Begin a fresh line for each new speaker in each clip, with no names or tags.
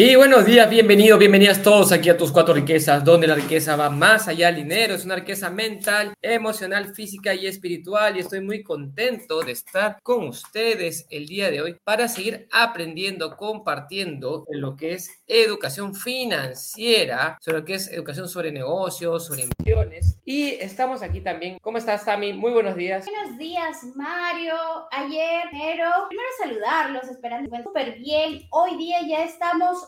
Y buenos días, bienvenidos, bienvenidas todos aquí a tus cuatro riquezas, donde la riqueza va más allá del dinero, es una riqueza mental, emocional, física y espiritual. Y estoy muy contento de estar con ustedes el día de hoy para seguir aprendiendo, compartiendo lo que es educación financiera, sobre lo que es educación sobre negocios, sobre inversiones. Y estamos aquí también. ¿Cómo estás, Tami? Muy buenos días.
Buenos días, Mario. Ayer, pero primero saludarlos, esperando que súper bien. Hoy día ya estamos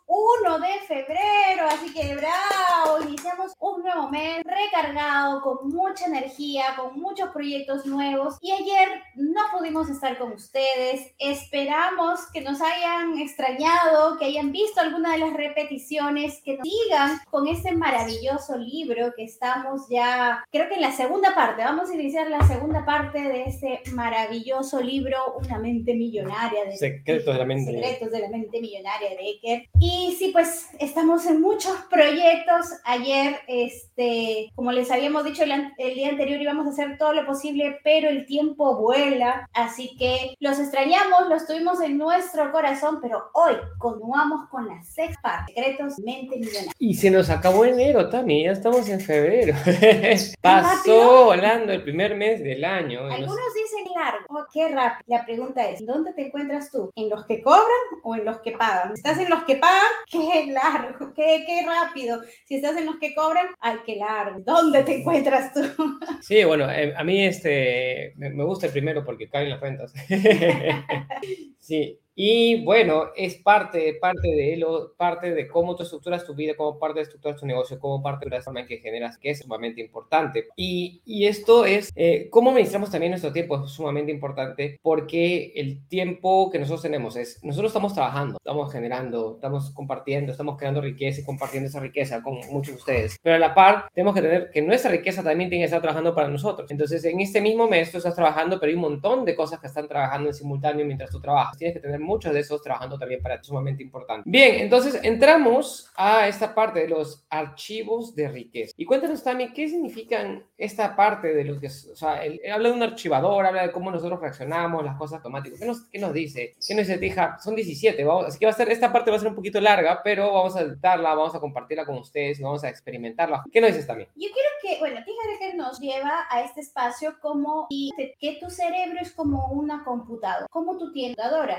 1 de febrero, así que bravo, iniciamos un nuevo mes recargado, con mucha energía, con muchos proyectos nuevos. Y ayer no pudimos estar con ustedes, esperamos que nos hayan extrañado, que hayan visto alguna de las repeticiones, que nos sigan con este maravilloso libro que estamos ya, creo que en la segunda parte, vamos a iniciar la segunda parte de este maravilloso libro, Una mente millonaria. De,
Secretos de la mente.
Secretos de la mente millonaria de Eker. Y sí, pues estamos en muchos proyectos. Ayer, este, como les habíamos dicho el, el, día anterior, íbamos a hacer todo lo posible, pero el tiempo vuela. Así que los extrañamos, los tuvimos en nuestro corazón, pero hoy continuamos con la sexta parte, Secretos Mente Millonaria.
Y se nos acabó enero, también ya estamos en febrero. Pasó volando el primer mes del año.
Algunos dicen largo, oh, qué rápido. La pregunta es, ¿dónde te encuentras tú? ¿En los que cobran o en los que pagan? ¿Estás en los que pagan? qué largo, qué, qué rápido. Si estás en los que cobran, ay, qué largo. ¿Dónde te encuentras tú?
Sí, bueno, eh, a mí este, me, me gusta el primero porque caen las rentas. sí, y bueno, es parte, parte de lo, parte de cómo tú estructuras tu vida, cómo parte de estructuras tu negocio, cómo parte de la forma en que generas, que es sumamente importante. Y, y esto es eh, cómo administramos también nuestro tiempo, es sumamente importante porque el tiempo que nosotros tenemos es, nosotros estamos trabajando, estamos generando, estamos compartiendo, estamos creando riqueza y compartiendo esa riqueza con muchos de ustedes. Pero a la par, tenemos que tener que nuestra riqueza también tiene que estar trabajando para nosotros. Entonces, en este mismo mes tú estás trabajando, pero hay un montón de cosas que están trabajando en simultáneo mientras tú trabajas. Tienes que tener muchos de esos trabajando también para ti, sumamente importante. Bien, entonces entramos a esta parte de los archivos de riqueza. Y cuéntanos también qué significan esta parte de los que, o sea, él, habla de un archivador, habla de cómo nosotros reaccionamos, las cosas automáticas. ¿Qué nos, qué nos dice? ¿Qué nos dice, Tija? Son 17, vamos, así que va a ser, esta parte va a ser un poquito larga, pero vamos a editarla, vamos a compartirla con ustedes, vamos a experimentarla. ¿Qué nos dices también?
Yo quiero que, bueno, Tija nos lleva a este espacio como que tu cerebro es como una computadora, como tu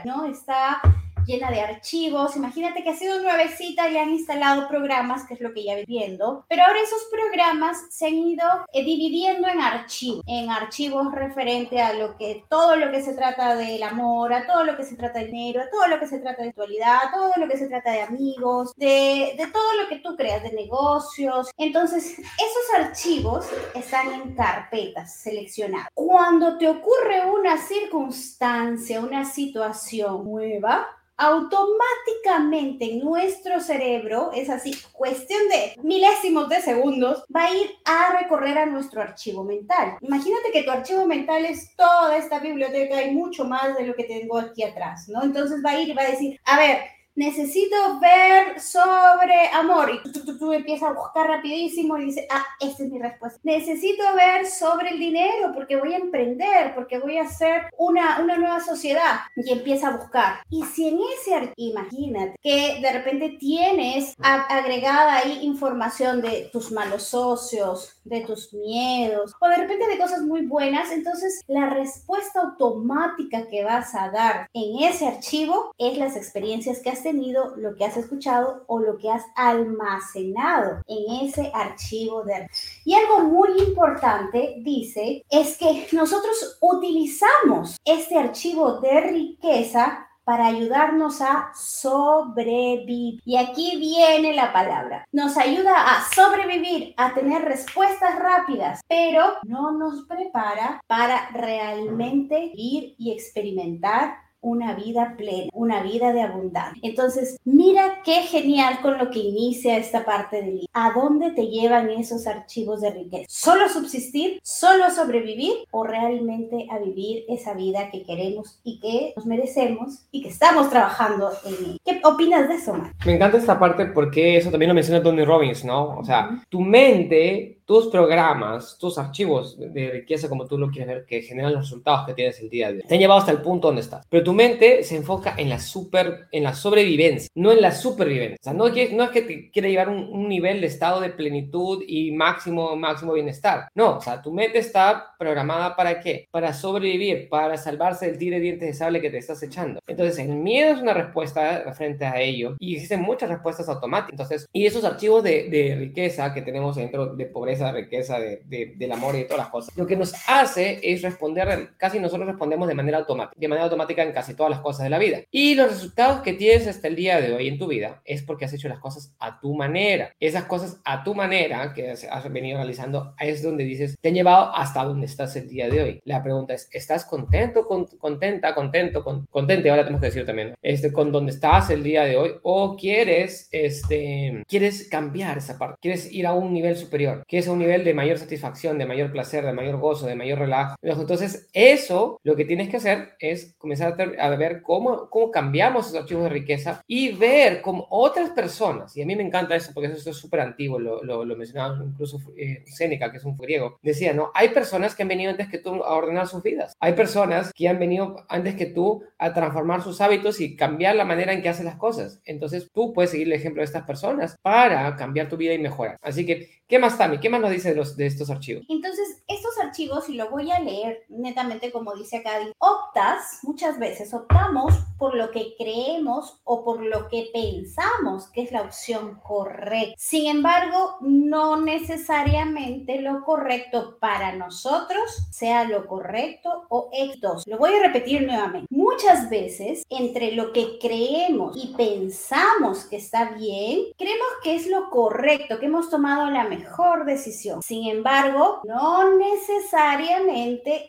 ¿no? Está llena de archivos. Imagínate que ha sido nuevecita y han instalado programas, que es lo que ya viendo. Pero ahora esos programas se han ido eh, dividiendo en archivos, en archivos referente a lo que, todo lo que se trata del amor, a todo lo que se trata de dinero, a todo lo que se trata de actualidad, a todo lo que se trata de amigos, de, de todo lo que tú creas, de negocios. Entonces, esos archivos están en carpetas seleccionadas. Cuando te ocurre una circunstancia, una situación nueva, automáticamente nuestro cerebro, es así, cuestión de milésimos de segundos, va a ir a recorrer a nuestro archivo mental. Imagínate que tu archivo mental es toda esta biblioteca y mucho más de lo que tengo aquí atrás, ¿no? Entonces va a ir y va a decir, a ver, necesito ver sobre amor. Y tú, tú, empiezas a buscar rapidísimo y dices, ah, esta es mi respuesta. Necesito ver sobre el dinero porque voy a emprender, porque voy a hacer una, una nueva sociedad. Y empieza a buscar. Y si en ese, imagínate que de repente tienes agregada ahí información de tus malos socios, de tus miedos, o de repente de cosas muy buenas, entonces la respuesta automática que vas a dar en ese archivo es las experiencias que has tenido, lo que has escuchado o lo que has almacenado en ese archivo de... Y algo muy importante, dice, es que nosotros utilizamos este archivo de riqueza para ayudarnos a sobrevivir. Y aquí viene la palabra. Nos ayuda a sobrevivir, a tener respuestas rápidas, pero no nos prepara para realmente ir y experimentar una vida plena, una vida de abundancia. Entonces, mira qué genial con lo que inicia esta parte del libro. ¿A dónde te llevan esos archivos de riqueza? ¿Solo subsistir? ¿Solo sobrevivir? ¿O realmente a vivir esa vida que queremos y que nos merecemos y que estamos trabajando en ¿Qué opinas de eso, Mar?
Me encanta esta parte porque eso también lo menciona Tony Robbins, ¿no? O sea, tu mente tus programas, tus archivos de riqueza, como tú lo quieres ver, que generan los resultados que tienes el día de hoy, te han llevado hasta el punto donde estás. Pero tu mente se enfoca en la super, en la sobrevivencia, no en la supervivencia. O sea, no, no es que te quiere llevar un, un, nivel de estado de plenitud y máximo, máximo bienestar. No, o sea, tu mente está programada para qué? Para sobrevivir, para salvarse del tigre de dientes de sable que te estás echando. Entonces, el miedo es una respuesta frente a ello y existen muchas respuestas automáticas. Entonces, y esos archivos de, de riqueza que tenemos dentro de pobreza, riqueza, de, de, del amor y de todas las cosas, lo que nos hace es responder, casi nosotros respondemos de manera automática, de manera automática en casi todas las cosas de la vida. Y los resultados que tienes hasta el día de hoy en tu vida es porque has hecho las cosas a tu manera. Esas cosas a tu manera que has venido realizando es donde dices, te han llevado hasta donde estás el día de hoy. La pregunta es, ¿estás contento, con, contenta, contento, con, contente? Ahora tenemos que decir también, este, con donde estás el día de hoy o quieres, este, quieres cambiar esa parte, quieres ir a un nivel superior, quieres un nivel de mayor satisfacción, de mayor placer, de mayor gozo, de mayor relajo. Entonces, eso lo que tienes que hacer es comenzar a, ver cómo, cómo cambiamos esos archivos de riqueza y ver cómo otras personas, y a mí me encanta eso porque eso es súper antiguo, lo, lo, lo, mencionaba incluso eh, que es un griego, decía, ¿no? Hay personas que han venido antes que tú a ordenar sus vidas, hay personas que han venido antes que tú a transformar sus hábitos y cambiar la manera en que hacen las cosas. Entonces, tú puedes seguir el ejemplo de estas personas para cambiar tu vida y mejorar. Así que, ¿qué más, Tami? ¿Qué más nos dice de, los, de estos archivos?
Entonces, estos archivos, y lo voy a leer netamente como dice acá, optas, muchas veces optamos por lo que creemos o por lo que pensamos que es la opción correcta. Sin embargo, no necesariamente lo correcto para nosotros sea lo correcto o estos. Lo voy a repetir nuevamente. Muchas veces, entre lo que creemos y pensamos que está bien, creemos que es lo correcto, que hemos tomado la mejor decisión. Sin embargo, no necesariamente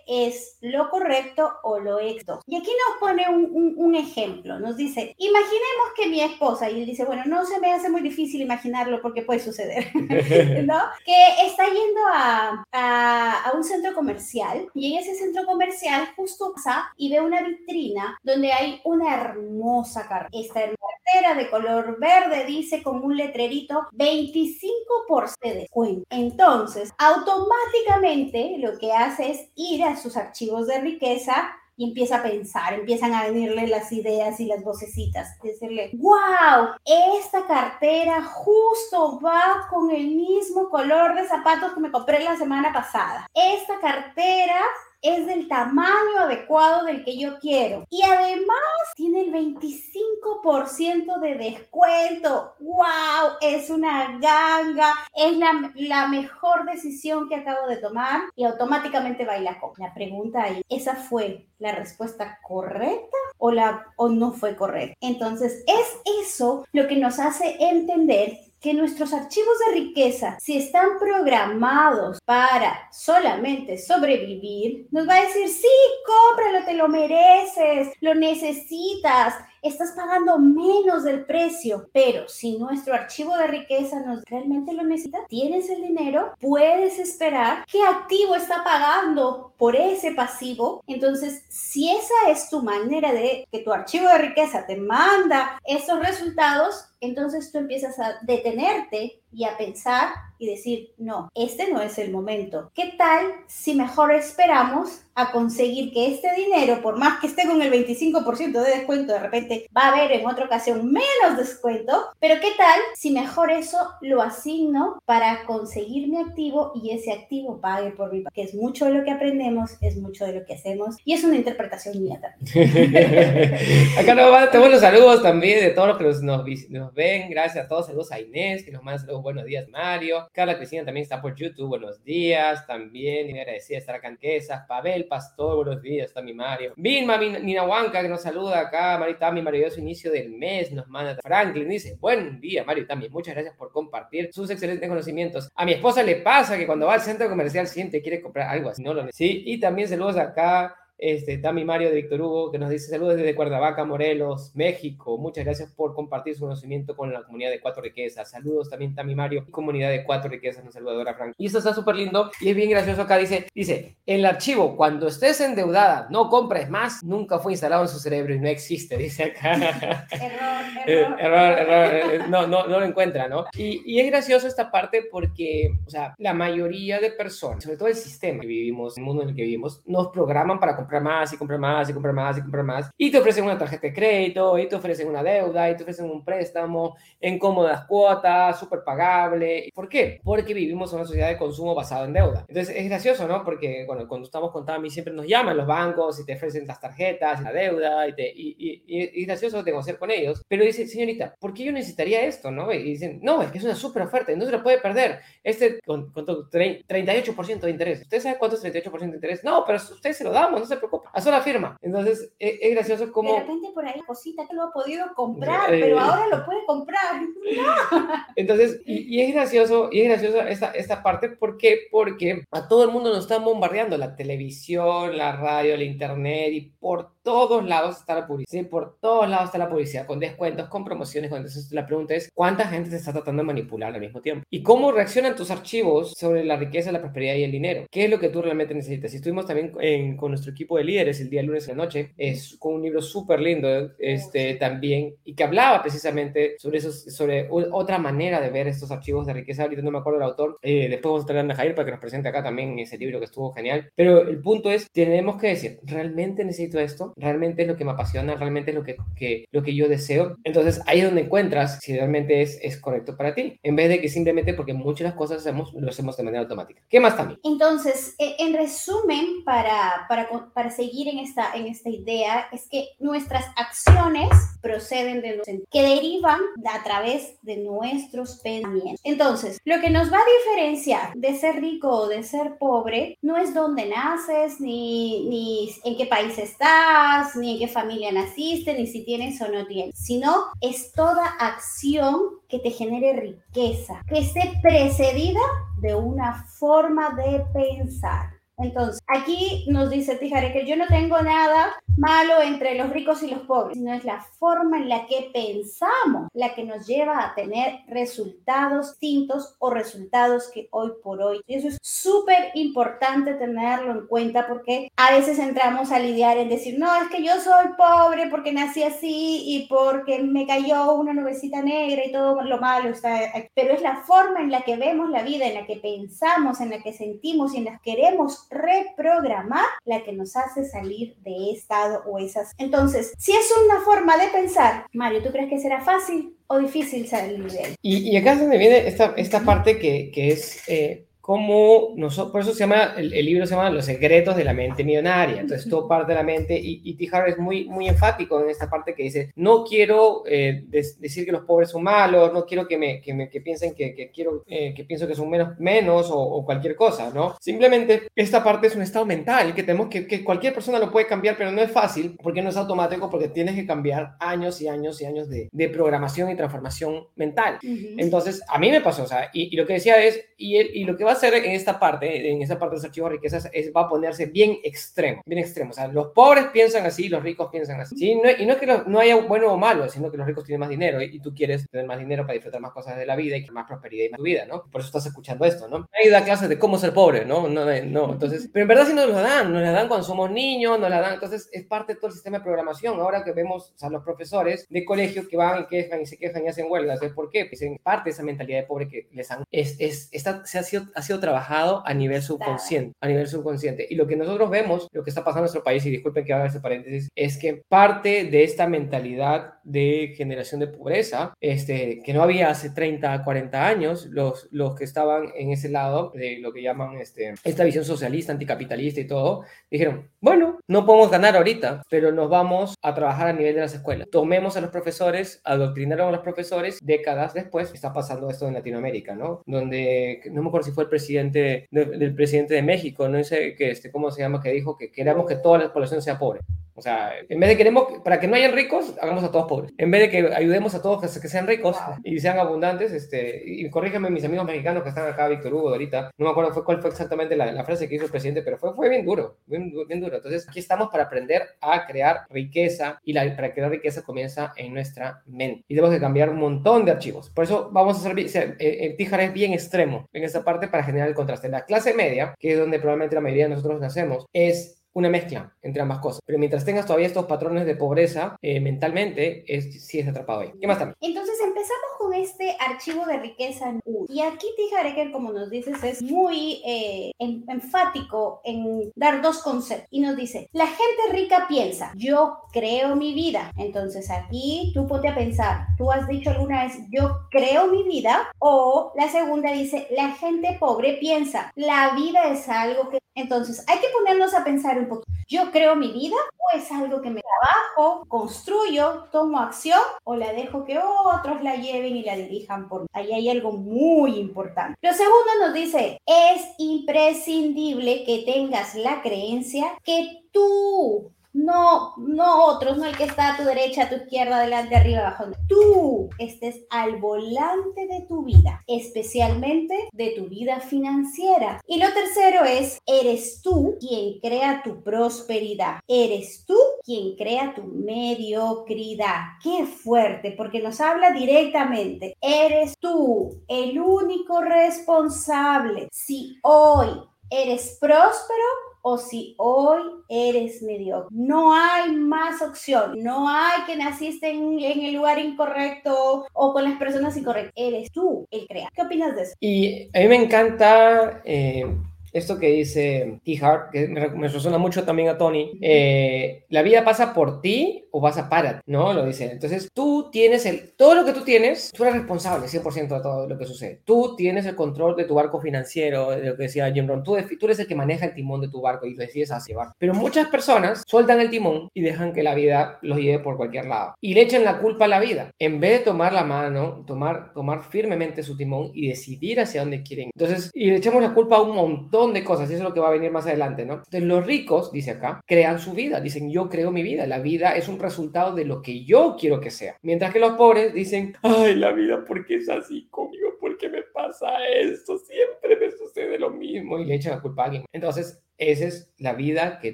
es lo correcto o lo esto. Y aquí nos pone un, ejemplo. Nos dice, imaginemos que mi esposa, y él dice, bueno, no se me hace muy difícil imaginarlo porque puede suceder, ¿no? Que está yendo a, a, a, un centro comercial y en ese centro comercial justo pasa y ve una vitrina donde hay una hermosa cartera. Esta cartera de color verde dice con un letrerito 25% de descuento. Entonces, automáticamente lo que hace es ir a sus archivos de riqueza y empieza a pensar, empiezan a venirle las ideas y las vocecitas, decirle, wow, esta cartera justo va con el mismo color de zapatos que me compré la semana pasada. Esta cartera es del tamaño adecuado del que yo quiero. Y además tiene el 25% de descuento. ¡Wow! Es una ganga. Es la, la, mejor decisión que acabo de tomar y automáticamente baila con. La pregunta ahí, ¿esa fue la respuesta correcta o, la, o no fue correcta? Entonces, es eso lo que nos hace entender que nuestros archivos de riqueza, si están programados para solamente sobrevivir, nos va a decir, sí, cómpralo, te lo mereces, lo necesitas, estás pagando menos del precio, pero si nuestro archivo de riqueza nos realmente lo necesita, tienes el dinero, puedes esperar qué activo está pagando por ese pasivo. Entonces, si esa es tu manera de que tu archivo de riqueza te manda esos resultados, entonces tú empiezas a detenerte y a pensar y decir, no, este no es el momento. ¿Qué tal si mejor esperamos a conseguir que este dinero, por más que esté con el 25% de descuento, de repente va a haber en otra ocasión menos descuento, pero qué tal si mejor eso lo asigno para conseguir mi activo y ese activo pague por mi que es mucho de lo que aprendemos, es mucho de lo que hacemos y es una interpretación mía también.
Acá nos tenemos los saludos también de todos los que nos, nos, ven, gracias a todos, saludos a Inés, que nos manda saludos, buenos días Mario, Carla Cristina también está por YouTube, buenos días, también, y agradecida estar acá en Quesas, Pavel Pastor, buenos días, está mi Mario. Vilma Ninahuanca, que nos saluda acá. Maritami, maravilloso inicio del mes, nos manda. Franklin dice, buen día, Mario también. Muchas gracias por compartir sus excelentes conocimientos. A mi esposa le pasa que cuando va al centro comercial siente quiere comprar algo así, no lo Sí, y también saludos acá este, Tami Mario de Víctor Hugo, que nos dice saludos desde Cuernavaca, Morelos, México. Muchas gracias por compartir su conocimiento con la comunidad de Cuatro Riquezas. Saludos también Tami Mario, comunidad de Cuatro Riquezas, nos saludadora Frank. Y esto está súper lindo y es bien gracioso acá. Dice, dice, el archivo, cuando estés endeudada, no compres más, nunca fue instalado en su cerebro y no existe, dice
acá. error,
eh, error. error, eh, no, no, no lo encuentra, ¿no? Y, y es gracioso esta parte porque, o sea, la mayoría de personas, sobre todo el sistema que vivimos, el mundo en el que vivimos, nos programan para comprar más y comprar más y comprar más y comprar más. Y te ofrecen una tarjeta de crédito, y te ofrecen una deuda, y te ofrecen un préstamo en cómodas cuotas, súper pagable. ¿Por qué? Porque vivimos en una sociedad de consumo basado en deuda. Entonces es gracioso, ¿no? Porque bueno, cuando estamos con Tami siempre nos llaman los bancos y te ofrecen las tarjetas, la deuda, y, te, y, y, es gracioso negociar con ellos. Pero dice, señorita, ¿por qué yo necesitaría esto? ¿no? Y dicen, no, es que es una súper oferta y no se la puede perder. Este con, con 38% de interés. ¿Usted sabe cuánto es 38% de interés? No, pero usted se lo damos, no se preocupe. A sola firma. Entonces, es, es gracioso como...
De repente por ahí cosita que lo ha podido comprar, eh, pero ahora lo puede comprar.
Entonces, y, es gracioso, y es gracioso esta, esta parte, ¿por qué? Porque a todo el mundo nos están bombardeando la televisión, la radio, el internet, y por todos lados está la publicidad, por todos lados está la publicidad, con descuentos, con promociones. Entonces, la pregunta es, ¿cuánta gente te está tratando de manipular al mismo tiempo? ¿Y cómo reaccionan tus archivos sobre la riqueza, la prosperidad y el dinero? ¿Qué es lo que tú realmente necesitas? Y estuvimos también con nuestro equipo de líderes el día lunes en la noche, es con un libro súper lindo este, también, y que hablaba precisamente sobre, eso, sobre otra manera de ver estos archivos de riqueza. Ahorita no me acuerdo del autor, eh, después vamos a traer a Jair para que nos presente acá también ese libro que estuvo genial. Pero el punto es, tenemos que decir, ¿realmente necesito esto? ¿Realmente es lo que me apasiona? ¿Realmente es lo que, lo que yo deseo? Entonces ahí es donde encuentras si realmente es, es correcto para ti, en vez de que simplemente porque muchas de las cosas hacemos, lo hacemos de manera automática. ¿Qué más también?
Entonces, e, en resumen, para, para, para seguir en esta, en esta idea, es que nuestras acciones proceden de nosotros, que derivan a través de nuestros pensamientos. Entonces, lo que nos va a diferenciar de ser rico o de ser pobre no es dónde naces, ni, ni en qué país estás, ni en qué familia naciste, ni si tienes o no tienes, sino es toda acción que te genere riqueza, que esté precedida de una forma de pensar. Entonces, aquí nos dice Tijare que yo no tengo nada malo entre los ricos y los pobres, sino es la forma en la que pensamos la que nos lleva a tener resultados distintos o resultados que hoy por hoy. Y eso es súper importante tenerlo en cuenta porque a veces entramos a lidiar en decir, no, es que yo soy pobre porque nací así y porque me cayó una nubecita negra y todo lo malo está aquí. Pero es la forma en la que vemos la vida, en la que pensamos, en la que sentimos y en la que queremos reprogramar la que nos hace salir de esta o esas. Entonces, si es una forma de pensar, Mario, ¿tú crees que será fácil o difícil salir de él?
Y, y acá es donde viene esta, esta parte que, que es... Eh, cómo nosotros, por eso se llama, el, libro se llama Los secretos de la mente millonaria. Entonces, todo parte de la mente y, y Tijar es muy, muy enfático en esta parte que dice, no quiero eh, decir que los pobres son malos, no quiero que me, que me que piensen que, que quiero, eh, que pienso que son menos, menos o, o, cualquier cosa, ¿no? Simplemente esta parte es un estado mental que tenemos que, que cualquier persona lo puede cambiar, pero no es fácil porque no es automático, porque tienes que cambiar años y años y años de, de programación y transformación mental. Uh -huh. Entonces, a mí me pasó, o sea, y, y lo que decía es, y, el, y lo que va a hacer en esta parte, en esta parte de los archivos de riquezas, es, va a ponerse bien extremo, bien extremo. O sea, los pobres piensan así, los ricos piensan así. ¿sí? No, y no es que no haya bueno o malo, sino que los ricos tienen más dinero y, y, tú quieres tener más dinero para disfrutar más cosas de la vida y más prosperidad en tu vida, ¿no? Por eso estás escuchando esto, ¿no? Hay da clases de cómo ser pobre, ¿no? No, no, entonces, pero en verdad sí nos lo dan, nos la dan cuando somos niños, nos la dan, entonces es parte de todo el sistema de programación. Ahora que vemos o sea, los profesores de colegio que van y quejan y se quejan y hacen huelgas, ¿es por qué? Pues en parte de esa mentalidad de pobre que les han, es, es, está, se ha sido, ha sido trabajado a nivel subconsciente, a nivel subconsciente. Y lo que nosotros vemos, lo que está pasando en nuestro país, y disculpen que haga ese paréntesis, es que parte de esta mentalidad de generación de pobreza, este, que no había hace 30, 40 años, los, los que estaban en ese lado de lo que llaman este, esta visión socialista, anticapitalista y todo, dijeron, bueno, no podemos ganar ahorita, pero nos vamos a trabajar a nivel de las escuelas. Tomemos a los profesores, adoctrinaron a los profesores, décadas después está pasando esto en Latinoamérica, ¿no? Donde, no me acuerdo si fue el presidente de, del presidente de México, no sé que, este, cómo se llama, que dijo que queremos que toda la población sea pobre. O sea, en vez de queremos, para que no hayan ricos, hagamos a todos pobres. En vez de que ayudemos a todos que, que sean ricos y sean abundantes, este, y corríjanme mis amigos mexicanos que están acá, Víctor Hugo, ahorita, no me acuerdo fue, cuál fue exactamente la, la, frase que hizo el presidente, pero fue, fue bien duro, bien, bien duro. Entonces, aquí estamos para aprender a crear riqueza y la, para crear riqueza comienza en nuestra mente. Y tenemos que cambiar un montón de archivos. Por eso vamos a hacer, el, el Tíjar es bien extremo en esta parte para generar el contraste. La clase media, que es donde probablemente la mayoría de nosotros nacemos, es una mezcla entre ambas cosas. Pero mientras tengas todavía estos patrones de pobreza eh, mentalmente, es, sí es atrapado ahí. ¿Qué más también?
Entonces empezamos con este archivo de riqueza. Y aquí Tijareker, como nos dices, es muy eh, enfático en dar dos conceptos. Y nos dice, la gente rica piensa, yo creo mi vida. Entonces aquí tú ponte a pensar, tú has dicho alguna vez, yo creo mi vida. O la segunda dice, la gente pobre piensa, la vida es algo que... Entonces hay que ponernos a pensar un poco. ¿Yo creo mi vida o es algo que me trabajo, construyo, tomo acción o la dejo que otros la lleven y la dirijan por mí? Ahí hay algo muy importante. Lo segundo nos dice, es imprescindible que tengas la creencia que tú no, no otros, no el que está a tu derecha, a tu izquierda, adelante, arriba, abajo. Tú estés al volante de tu vida, especialmente de tu vida financiera. Y lo tercero es, eres tú quien crea tu prosperidad. Eres tú quien crea tu mediocridad. Qué fuerte, porque nos habla directamente. Eres tú el único responsable. Si hoy eres próspero, o si hoy eres mediocre. No hay más opción. No hay que naciste en, el lugar incorrecto o con las personas incorrectas. Eres tú el creador. ¿Qué opinas de eso?
Y a mí me encanta... Eh, esto que dice T. Hart, que me, me, resuena mucho también a Tony, eh, la vida pasa por ti o pasa para ti, ¿no? Lo dice. Entonces, tú tienes el, todo lo que tú tienes, tú eres responsable 100% de todo lo que sucede. Tú tienes el control de tu barco financiero, de lo que decía Jim Rohn. Tú, tú eres el que maneja el timón de tu barco y decides a llevar. Pero muchas personas sueltan el timón y dejan que la vida los lleve por cualquier lado. Y le echan la culpa a la vida. En vez de tomar la mano, tomar, tomar firmemente su timón y decidir hacia dónde quieren. Entonces, y le echamos la culpa a un montón de cosas, y eso es lo que va a venir más adelante, ¿no? Entonces, los ricos, dice acá, crean su vida, dicen, yo creo mi vida, la vida es un resultado de lo que yo quiero que sea. Mientras que los pobres dicen, ay, la vida, ¿por qué es así conmigo? ¿Por qué me pasa esto? Siempre me sucede lo mismo y le echan la culpa a alguien. Entonces, esa es la vida que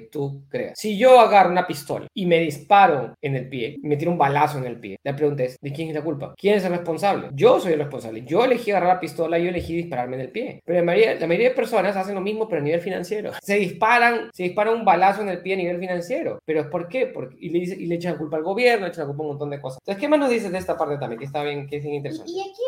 tú creas. Si yo agarro una pistola y me disparo en el pie, me tiro un balazo en el pie, la pregunta es, ¿de quién es la culpa? ¿Quién es el responsable? Yo soy el responsable. Yo elegí agarrar la pistola, yo elegí dispararme en el pie. Pero la mayoría, la mayoría de personas hacen lo mismo, pero a nivel financiero. Se disparan, se disparan un balazo en el pie a nivel financiero. ¿Pero por qué? Porque, y, le y le echan la culpa al gobierno, le echan la culpa a un montón de cosas. Entonces, ¿qué más nos dices de esta parte también? Que está bien, que es interesante.
Y, aquí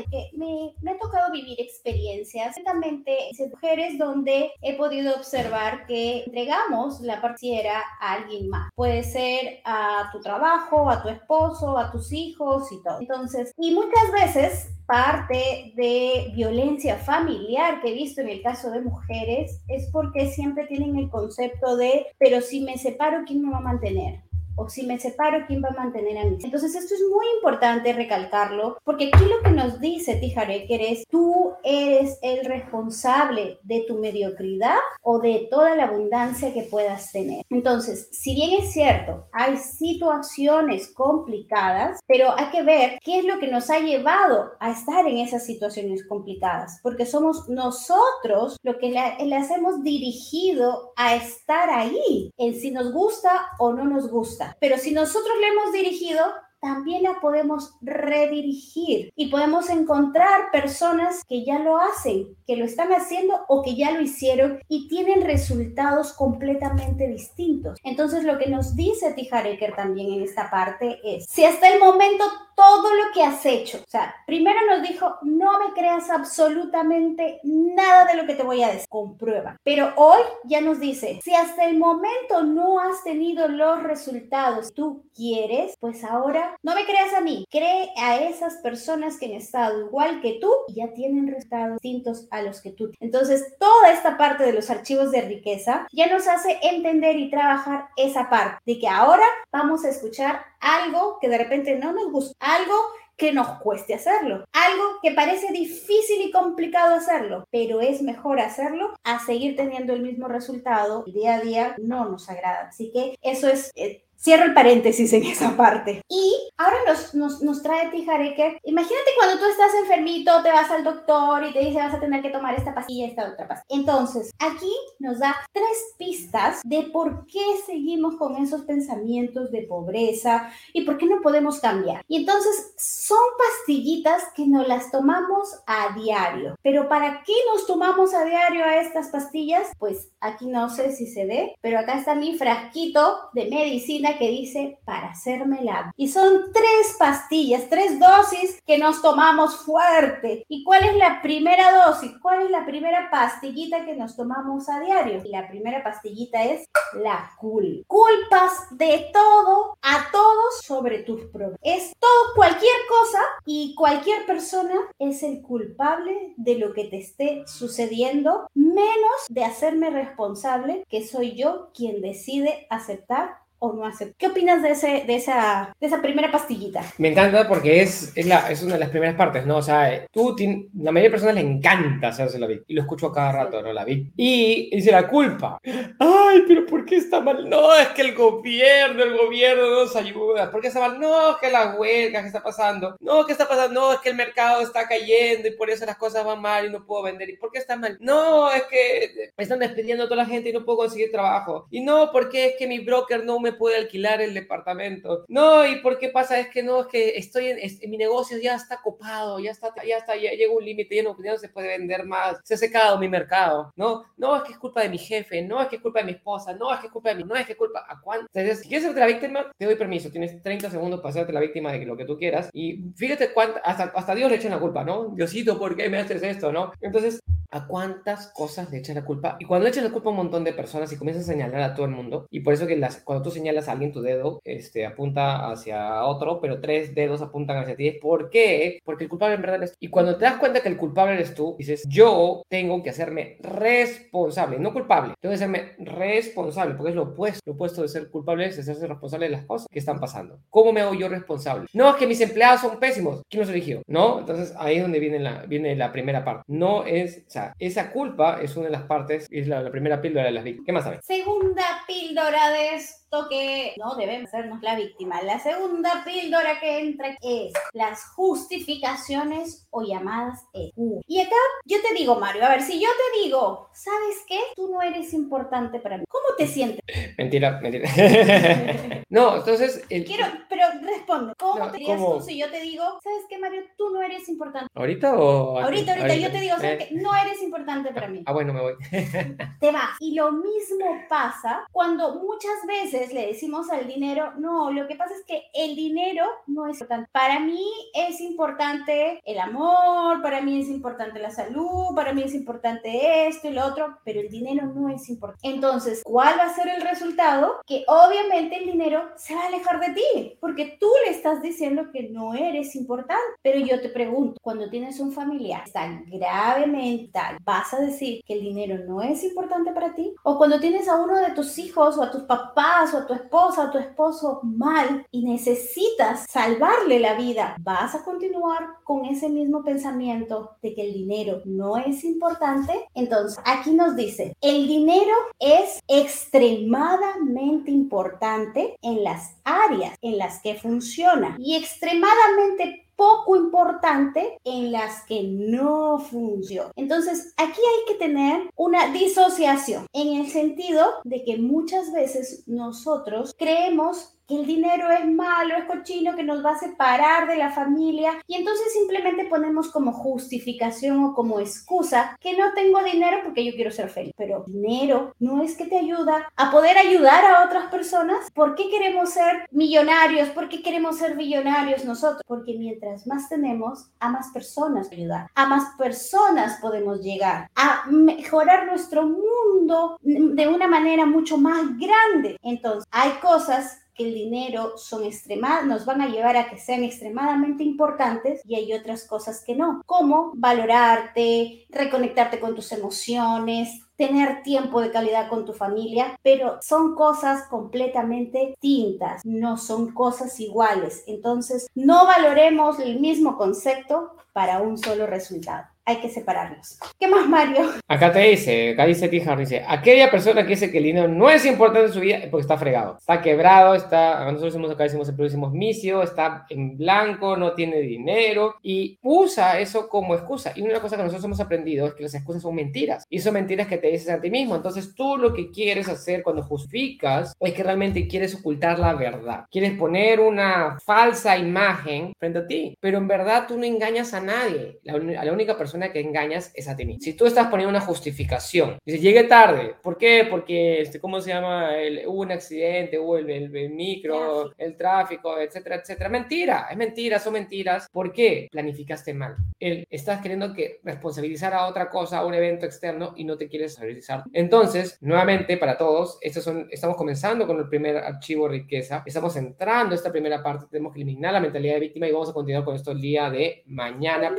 es que me, me ha tocado vivir experiencias, exactamente, mujeres donde he podido observar que entregamos la parciera a alguien más. Puede ser a tu trabajo, a tu esposo, a tus hijos y todo. Entonces, y muchas veces parte de violencia familiar que he visto en el caso de mujeres es porque siempre tienen el concepto de, pero si me separo, ¿quién me va a mantener? O si me separo, ¿quién va a mantener a mí? Entonces esto es muy importante recalcarlo porque aquí lo que nos dice Tijareker es, tú eres el responsable de tu mediocridad o de toda la abundancia que puedas tener. Entonces, si bien es cierto, hay situaciones complicadas, pero hay que ver qué es lo que nos ha llevado a estar en esas situaciones complicadas, porque somos nosotros lo que las hemos dirigido a estar ahí, en si nos gusta o no nos gusta. Pero si nosotros le hemos dirigido, también la podemos redirigir y podemos encontrar personas que ya lo hacen, que lo están haciendo o que ya lo hicieron y tienen resultados completamente distintos. Entonces lo que nos dice Tijareker también en esta parte es, si hasta el momento todo lo que has hecho, o sea, primero nos dijo, no me creas absolutamente nada de lo que te voy a decir, comprueba. Pero hoy ya nos dice, si hasta el momento no has tenido los resultados que tú quieres, pues ahora no me creas a mí, cree a esas personas que han estado igual que tú y ya tienen resultados distintos a los que tú. Entonces, toda esta parte de los archivos de riqueza ya nos hace entender y trabajar esa parte de que ahora vamos a escuchar algo que de repente no nos gusta, algo que nos cueste hacerlo, algo que parece difícil y complicado hacerlo, pero es mejor hacerlo a seguir teniendo el mismo resultado día a día no nos agrada. Así que eso es eh, Cierro el paréntesis en esa parte. Y ahora nos, nos, nos trae Tijareque. Imagínate cuando tú estás enfermito, te vas al doctor y te dice vas a tener que tomar esta pastilla, esta otra pastilla. Entonces, aquí nos da tres pistas de por qué seguimos con esos pensamientos de pobreza y por qué no podemos cambiar. Y entonces, son pastillitas que nos las tomamos a diario. Pero ¿para qué nos tomamos a diario a estas pastillas? Pues aquí no sé si se ve, pero acá está mi frasquito de medicina que dice para hacerme la Y son tres pastillas, tres dosis que nos tomamos fuerte. ¿Y cuál es la primera dosis? ¿Cuál es la primera pastillita que nos tomamos a diario? La primera pastillita es la culpa. Culpas de todo a todos sobre tus problemas. Es todo, cualquier cosa y cualquier persona es el culpable de lo que te esté sucediendo, menos de hacerme responsable que soy yo quien decide aceptar o no hace. ¿Qué opinas de, ese, de, esa, de esa primera pastillita?
Me encanta porque es, es, la, es una de las primeras partes, ¿no? O sea, tú, la mayoría de personas le encanta hacerse la vi y lo escucho cada rato, ¿no? La vi. Y dice la culpa. Ay, pero ¿por qué está mal? No, es que el gobierno, el gobierno no nos ayuda. ¿Por qué está mal? No, que la huelga, ¿qué está pasando? No, ¿qué está pasando? No, es que el mercado está cayendo y por eso las cosas van mal y no puedo vender. ¿Y por qué está mal? No, es que me están despidiendo a toda la gente y no puedo conseguir trabajo. Y no, porque es que mi broker no me puede alquilar el departamento. No, ¿y por qué pasa? Es que no, es que estoy en, mi negocio ya está copado, ya está, ya está, ya llega un límite, ya no, se puede vender más, se ha secado mi mercado. No, no, es que es culpa de mi jefe, no, es que es culpa de mi esposa, no, es que es culpa de mí, no, es que es culpa, ¿a cuánto? Entonces, si quieres ser la víctima, te doy permiso, tienes 30 segundos para hacerte la víctima de lo que tú quieras y fíjate cuánto, hasta, hasta Dios le echa la culpa, ¿no? Diosito, ¿por qué me haces esto, no? Entonces, ¿a cuántas cosas le echas la culpa? Y cuando le echas la culpa a un montón de personas y comienzas a señalar a todo el mundo, y por eso que las, cuando tú señalas alguien, tu dedo este, apunta hacia otro, pero tres dedos apuntan hacia ti. ¿Por qué? Porque el culpable en verdad eres tú. Y cuando te das cuenta que el culpable eres tú, dices, yo tengo que hacerme responsable, no culpable, tengo que hacerme responsable, porque es lo opuesto. Lo opuesto de ser culpable es hacerse responsable de las cosas que están pasando. ¿Cómo me hago yo responsable? No, es que mis empleados son pésimos. ¿Quién los eligió? ¿No? Entonces ahí es donde viene la, viene la primera parte. No es, sea, esa culpa es una de las partes, es la, la primera píldora de las víctimas. ¿Qué más sabes?
Segunda píldora de esto que no debemos hacernos la víctima. La segunda píldora que entra es las justificaciones o llamadas EQ. Y acá yo te digo, Mario, a ver, si yo te digo, ¿sabes qué? Tú no eres importante para mí. ¿Cómo te sientes?
Mentira, mentira. no, entonces...
Quiero, pero responde, ¿cómo te dirías tú si yo te digo, ¿sabes qué, Mario? Tú no eres importante.
¿Ahorita o...?
Ahorita, ahorita, yo te digo, ¿sabes eh. qué? No eres importante para mí.
Ah, bueno, me voy.
te vas. Y lo mismo pasa cuando muchas veces le decimos al dinero, no, lo que pasa es que el dinero no es importante. Para mí es importante el amor, para mí es importante la salud, para mí es importante esto y lo otro, pero el dinero no es importante. Entonces, ¿cuál va a ser el resultado? Que obviamente el dinero se va a alejar de ti, porque tú le estás diciendo que no eres importante. Pero yo te pregunto, cuando tienes un familiar tan gravemente tal, ¿vas a decir que el dinero no es importante para ti? O cuando tienes a uno de tus hijos o a tus papás o a tu esposa o a tu esposo mal y necesitas salvarle la vida, ¿vas a continuar con ese mismo pensamiento de que el dinero no es importante? Entonces, aquí nos dice, el dinero es extremadamente importante las áreas en las que funciona y extremadamente poco importante en las que no funciona. Entonces, aquí hay que tener una disociación en el sentido de que muchas veces nosotros creemos que el dinero es malo, es cochino, que nos va a separar de la familia y entonces simplemente ponemos como justificación o como excusa que no tengo dinero porque yo quiero ser feliz. Pero dinero no es que te ayuda a poder ayudar a otras personas. ¿Por qué queremos ser millonarios? ¿Por qué queremos ser millonarios nosotros? Porque mientras más tenemos, a más personas ayudar, a más personas podemos llegar, a mejorar nuestro mundo de una manera mucho más grande. Entonces, hay cosas que el dinero son extremadas, nos van a llevar a que sean extremadamente importantes y hay otras cosas que no, como valorarte, reconectarte con tus emociones, tener tiempo de calidad con tu familia, pero son cosas completamente distintas, no son cosas iguales. Entonces, no valoremos el mismo concepto para un solo resultado hay que separarlos. ¿Qué más, Mario?
Acá te dice, acá dice Tijar, dice, aquella persona que dice que el dinero no es importante en su vida porque está fregado, está quebrado, está, nosotros decimos acá decimos, decimos misio, está en blanco, no tiene dinero y usa eso como excusa. Y una cosa que nosotros hemos aprendido es que las excusas son mentiras y son mentiras que te dices a ti mismo. Entonces tú lo que quieres hacer cuando justificas es que realmente quieres ocultar la verdad. Quieres poner una falsa imagen frente a ti, pero en verdad tú no engañas a nadie. La, la única persona que engañas es a ti mismo. Si tú estás poniendo una justificación, dices, llegué tarde, ¿por qué? Porque, este, ¿cómo se llama? El, hubo un accidente, hubo el, el, micro, el tráfico, etcétera, etcétera. Mentira, es mentira, son mentiras. ¿Por qué? Planificaste mal. El, estás queriendo que responsabilizar a otra cosa, a un evento externo y no te quieres responsabilizar. Entonces, nuevamente, para todos, estos son, estamos comenzando con el primer archivo riqueza, estamos entrando a esta primera parte, tenemos que eliminar la mentalidad de víctima y vamos a continuar con esto el día de mañana.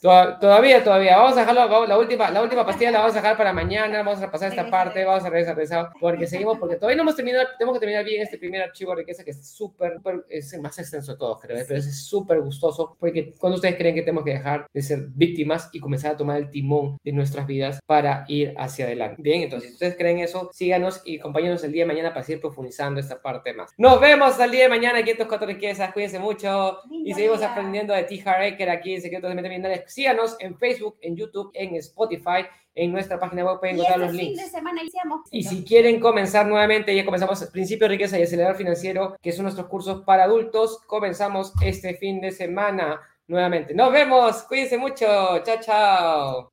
Todavía todavía. Vamos a dejarlo, la última, la última pastilla la vamos a dejar para mañana. Vamos a pasar esta parte, vamos a regresar, regresar porque seguimos, porque todavía no hemos terminado, tenemos que terminar bien este primer archivo de riqueza que es súper, es el más extenso de todos, creo, pero es súper gustoso, porque cuando ustedes creen que tenemos que dejar de ser víctimas y comenzar a tomar el timón de nuestras vidas para ir hacia adelante. Bien, entonces, si ustedes creen eso, síganos y acompáñenos el día de mañana para seguir profundizando esta parte más. Nos vemos el día de mañana aquí en Estos Cuatro Riquezas. Cuídense mucho y seguimos aprendiendo de T. Hareker aquí en Secretos de Mente Millonaria. Síganos en Facebook Facebook, en YouTube, en Spotify, en nuestra página web pueden encontrar los links. Y si quieren comenzar nuevamente, ya comenzamos Principio de Riqueza y Acelerador Financiero, que son nuestros cursos para adultos. Comenzamos este fin de semana nuevamente. Nos vemos, cuídense mucho, chao, chao.